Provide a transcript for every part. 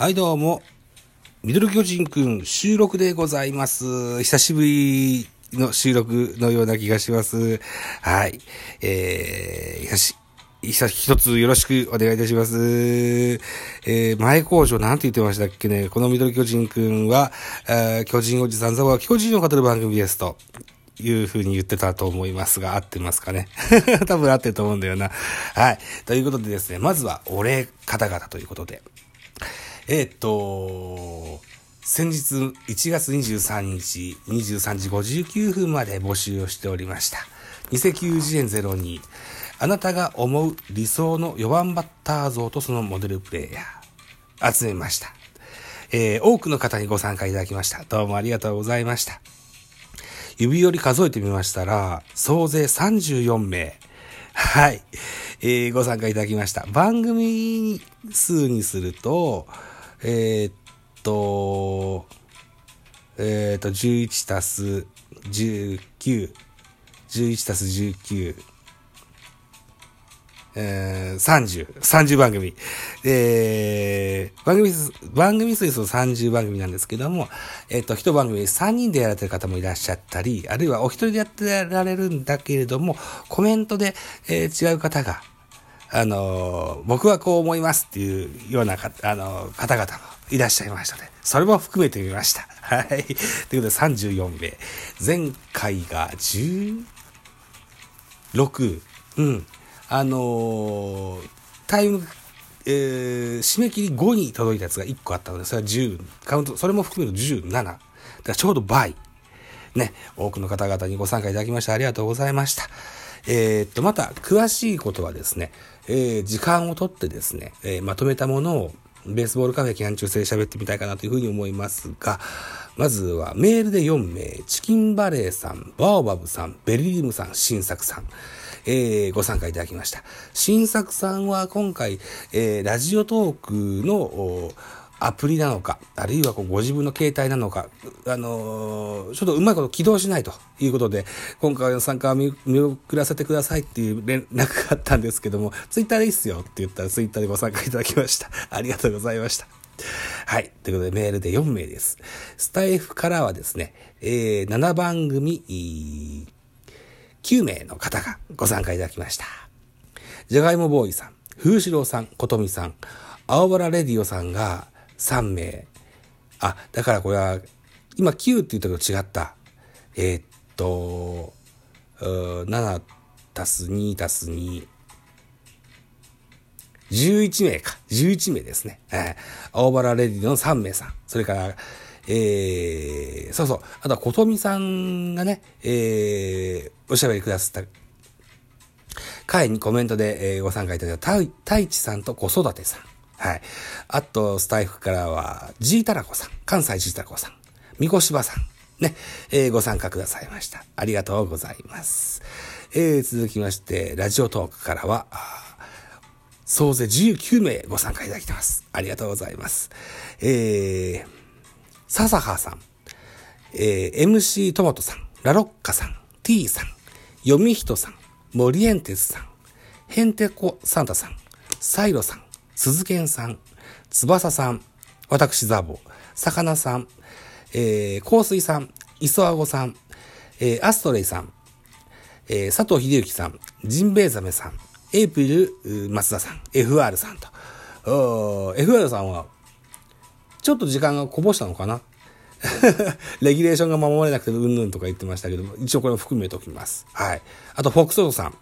はい、どうも。ミドル巨人くん収録でございます。久しぶりの収録のような気がします。はい。えー、よし。一一つよろしくお願いいたします。えー、前工場なんて言ってましたっけね。このミドル巨人くんは、えー巨人おじさんザは巨人を語る番組ですと。いうふうに言ってたと思いますが、合ってますかね。多分合ってると思うんだよな。はい。ということでですね、まずは、お礼方々ということで。えーっと、先日1月23日23時59分まで募集をしておりました。2090円02。あなたが思う理想の4番バッター像とそのモデルプレイヤー。集めました。えー多くの方にご参加いただきました。どうもありがとうございました。指折り数えてみましたら、総勢34名。はい。えーご参加いただきました。番組数にすると、えーっと、えーっと、11たす19、11たす19、えー、30、30番組。えー、番組数、番組数ですと30番組なんですけども、えっ、と、一番組3人でやられてる方もいらっしゃったり、あるいはお一人でやってられるんだけれども、コメントで、えー違う方が、あの僕はこう思いますっていうようなか、あの方々もいらっしゃいましたので、それも含めてみました。はい。ということで34名。前回が16、うん。あのタイム、えー締め切り5に届いたやつが1個あったので、それは10、カウント、それも含めると17。だからちょうど倍。ね、多くの方々にご参加いただきましてありがとうございました。えーっと、また、詳しいことはですね、えー時間をとってですね、えーまとめたものを、ベースボールカフェ期間中制で喋ってみたいかなというふうに思いますが、まずはメールで4名、チキンバレーさん、バオバブさん、ベリリムさん、新作さん、えーご参加いただきました。新作さんは今回、えーラジオトークのおアプリなのか、あるいはこうご自分の携帯なのか、あのーちょっとうまいこと起動しないということで、今回の参加は見見送らせてくださいっていう連絡があったんですけども、ツイッターでいいっすよって言ったらツイッターでご参加いただきました。ありがとうございました。はい。ということでメールで4名です。スタイフからはですね、えー7番組、9名の方がご参加いただきました。じゃがいもボーイさん、風志郎さん、ことみさん、青原レディオさんが3名。あ、だからこれは、今9って言ったけど違った。えーっと、7たす2たす2。11名か。11名ですね。えー青原レディの3名さん。それから、えー、そうそう。あとは、ことみさんがね、えー、おしゃべりくださった会にコメントで、えーご参加いただいた太一さんと子育てさん。はい。あと、スタイフからは、ジータラコさん、関西ジータラコさん、みこしばさん、ね、えーご参加くださいました。ありがとうございます。えー続きまして、ラジオトークからは、総勢19名ご参加いただいてます。ありがとうございます。えー、笹葉さん、えー MC トマトさん、ラロッカさん、T さん、読み人さん、モリエンテスさん、ヘンテコサンタさん、サイロさん、鈴賢さん、翼さん、私ザボ、魚さん、えー、香水さん、磯あごさん、えーアストレイさん、えー佐藤秀幸さん、ジンベエザメさん、エイプリルう松田さん、FR さんと。FR さんは、ちょっと時間がこぼしたのかな？レギュレーションが守れなくてうんぬんとか言ってましたけども、一応これも含めておきます。はい。あと、フォックソートさん。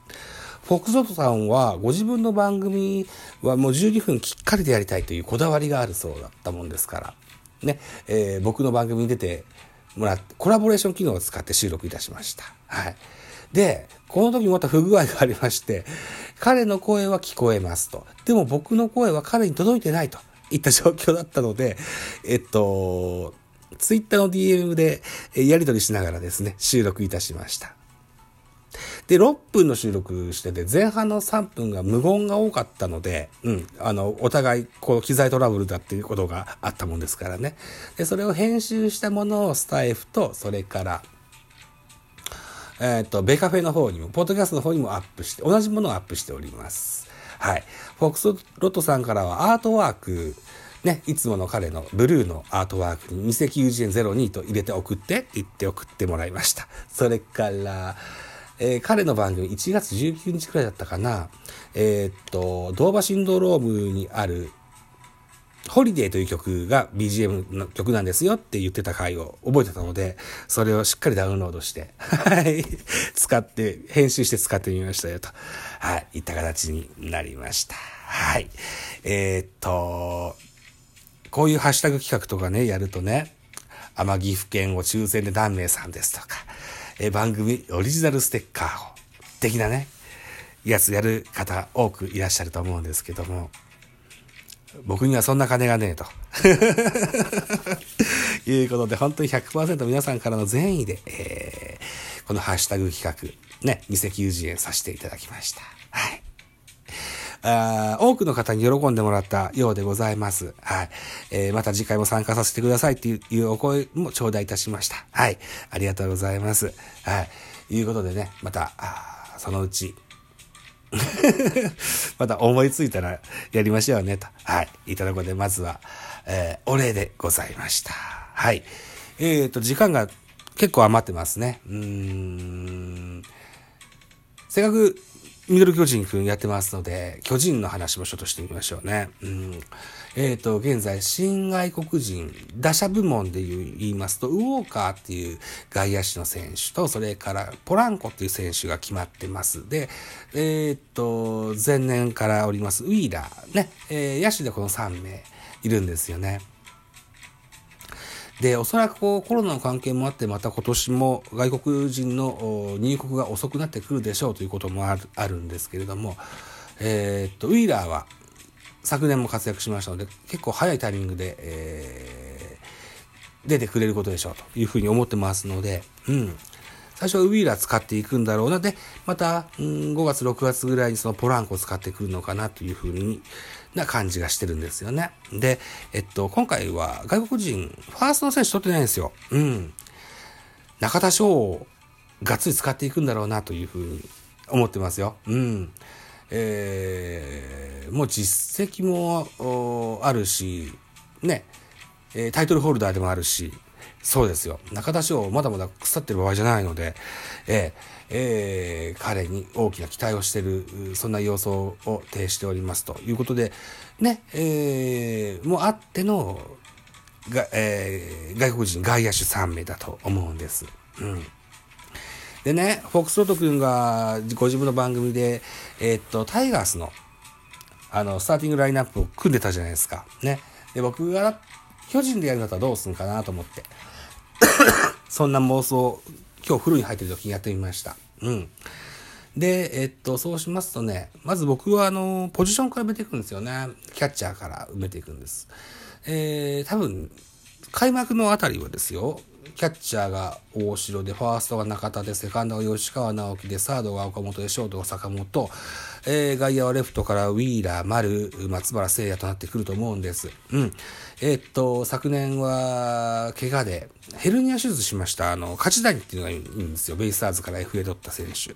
フォックソートさんは、ご自分の番組はもう12分きっかりでやりたいというこだわりがあるそうだったもんですから、ね、えー僕の番組に出てもらって、コラボレーション機能を使って収録いたしました。はい。で、この時また不具合がありまして、彼の声は聞こえますと。でも僕の声は彼に届いてないといった状況だったので、えっと、ツイッターの DM でやり取りしながらですね、収録いたしました。で、6分の収録してて、前半の3分が無言が多かったので、うん、あの、お互い、こう、機材トラブルだっていうことがあったもんですからね。で、それを編集したものをスタイフと、それから、えっ、と、ベカフェの方にも、ポッドキャストの方にもアップして、同じものをアップしております。はい。フォックスロットさんからはアートワークね、いつもの彼のブルーのアートワークに2090円02と入れて送ってって言って送ってもらいました。それから、えー、彼の番組1月19日くらいだったかな、えー、っと、ドーバシンドロームにあるホリデーという曲が BGM の曲なんですよって言ってた回を覚えてたので、それをしっかりダウンロードして、はい、使って、編集して使ってみましたよと、はい、いった形になりました。はい。えー、っと、こういうハッシュタグ企画とかね、やるとね、天岐阜県を抽選で何名さんですとか、え番組オリジナルステッカーを、的なね、やつやる方多くいらっしゃると思うんですけども、僕にはそんな金がねえと。いうことで、本当に100%皆さんからの善意で、えー、このハッシュタグ企画、ね、2090円させていただきました。はい。あ多くの方に喜んでもらったようでございます。はい。えー、また次回も参加させてくださいっていうお声も頂戴いたしました。はい。ありがとうございます。はい。いうことでね、また、あそのうち、また思いついたらやりましょうねと。はい。いただくので、まずは、えー、お礼でございました。はい。えっ、ー、と、時間が結構余ってますね。うーん。せっかくミドル巨人くんやってますので、巨人の話もちょっとしてみましょうね。うん、えっ、ー、と、現在、新外国人、打者部門で言いますと、ウォーカーっていう外野手の選手と、それからポランコっていう選手が決まってます。で、えっ、ー、と、前年からおります、ウィーラー、ね、えー、野手でこの3名いるんですよね。で、おそらくこうコロナの関係もあって、また今年も外国人の入国が遅くなってくるでしょうということもあるあるんですけれども、えー、っと、ウィーラーは昨年も活躍しましたので、結構早いタイミングで、えー、出てくれることでしょうというふうに思ってますので、うん。最初はウィーラー使っていくんだろうな。で、また、うん、5月、6月ぐらいにそのポランコを使ってくるのかなというふうにな感じがしてるんですよね。で、えっと、今回は外国人、ファーストの選手取ってないんですよ。うん。中田翔をがっつり使っていくんだろうなというふうに思ってますよ。うん。えー、もう実績もあるし、ね、タイトルホルダーでもあるし、そうですよ。中田翔、まだまだ腐ってる場合じゃないので、えーえー、彼に大きな期待をしてる、そんな様相を呈しておりますということで、ね、えー、もうあっての、がえー、外国人外野手3名だと思うんです。うん。でね、フォックスロート君がご自分の番組で、えー、っと、タイガースの、あの、スターティングラインナップを組んでたじゃないですか。ね。で、僕が巨人でやるんだったらどうすんかなと思って。そんな妄想、今日フルに入ってる時にやってみました。うん。で、えっと、そうしますとね、まず僕はあの、ポジションから埋めていくんですよね。キャッチャーから埋めていくんです。えー、多分、開幕のあたりはですよ、キャッチャーが大城で、ファーストが中田で、セカンドが吉川直樹で、サードが岡本で、ショートが坂本、えー、外野はレフトからウィーラー、丸、松原聖也となってくると思うんです。うん。えー、っと、昨年は、怪我で、ヘルニア手術しました。あの、勝谷っていうのがいいんですよ。ベイスターズから FA 取った選手。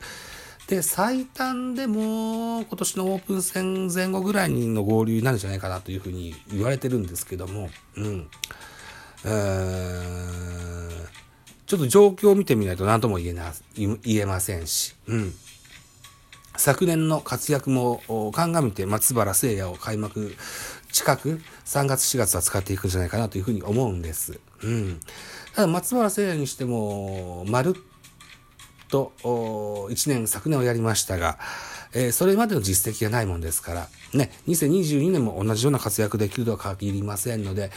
で、最短でも、今年のオープン戦前後ぐらいの合流になるんじゃないかなというふうに言われてるんですけども、うん。ちょっと状況を見てみないと何とも言えな、言えませんし、うん。昨年の活躍も鑑みて松原聖也を開幕近く3月4月は使っていくんじゃないかなというふうに思うんです。うん。ただ松原聖也にしても、まるっと1年昨年をやりましたが、えー、それまでの実績がないもんですから、ね、2022年も同じような活躍できるとは限りませんので、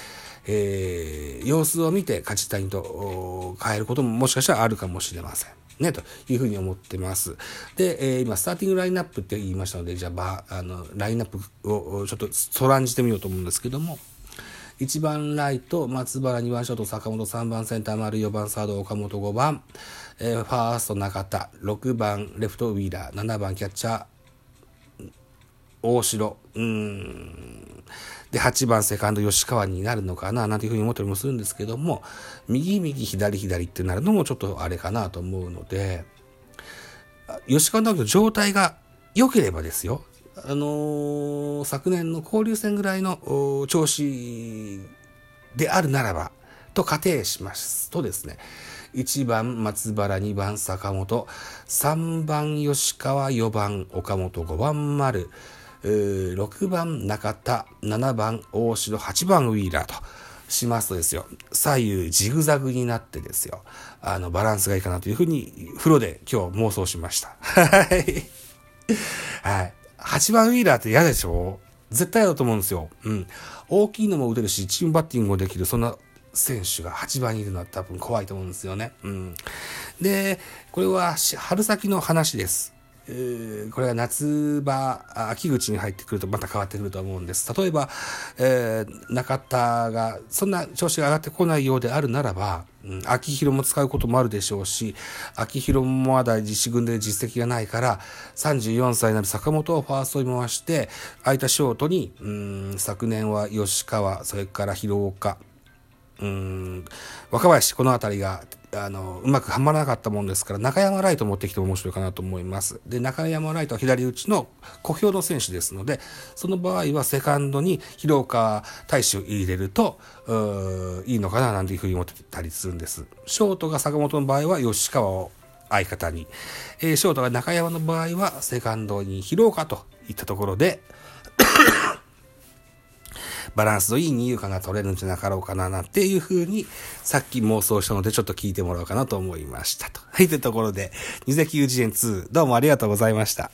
えー、様子を見て勝ちたいと変えることももしかしたらあるかもしれません。ね、というふうに思ってます。で、えー、今、スターティングラインナップって言いましたので、じゃあ、あの、ラインナップをちょっとそらんじてみようと思うんですけども、1番ライト、松原、2番ショート、坂本、3番センター、丸、4番サード、岡本、5番、えー、ファースト、中田、6番レフト、ウィーラー、7番キャッチャー、大城、うん、で、8番セカンド吉川になるのかな、なんていうふうに思ったりもするんですけども、右右左左ってなるのもちょっとあれかなと思うので、吉川直樹の状態が良ければですよ、あのー、昨年の交流戦ぐらいの調子であるならば、と仮定しますとですね、1番松原、2番坂本、3番吉川、4番岡本、5番丸、6番中田、7番大城、8番ウィーラーとしますとですよ、左右ジグザグになってですよ、あの、バランスがいいかなというふうに、風呂で今日妄想しました。はい。はい。8番ウィーラーって嫌でしょ？絶対だと思うんですよ。うん。大きいのも打てるし、チームバッティングもできる、そんな選手が8番にいるのは多分怖いと思うんですよね。うん。で、これは春先の話です。これが夏場、秋口に入ってくるとまた変わってくると思うんです。例えば、えー、中田がそんな調子が上がってこないようであるならば、うん、秋広も使うこともあるでしょうし、秋広もまだ実施軍で実績がないから、34歳になる坂本をファーストに回して、空いたショートに、うん、昨年は吉川、それから広岡、うん、若林、この辺りが、あの、うまくはまらなかったもんですから、中山ライト持ってきても面白いかなと思います。で、中山ライトは左打ちの小兵の選手ですので、その場合はセカンドに広岡大使を入れると、いいのかななんていうふうに思ってたりするんです。ショートが坂本の場合は吉川を相方に、えー、ショートが中山の場合はセカンドに広岡といったところでバランスのいい二遊間が取れるんじゃなかろうかな、なんていうふうに、さっき妄想したので、ちょっと聞いてもらおうかなと思いましたと。はい、というところで、二石友人園2、どうもありがとうございました。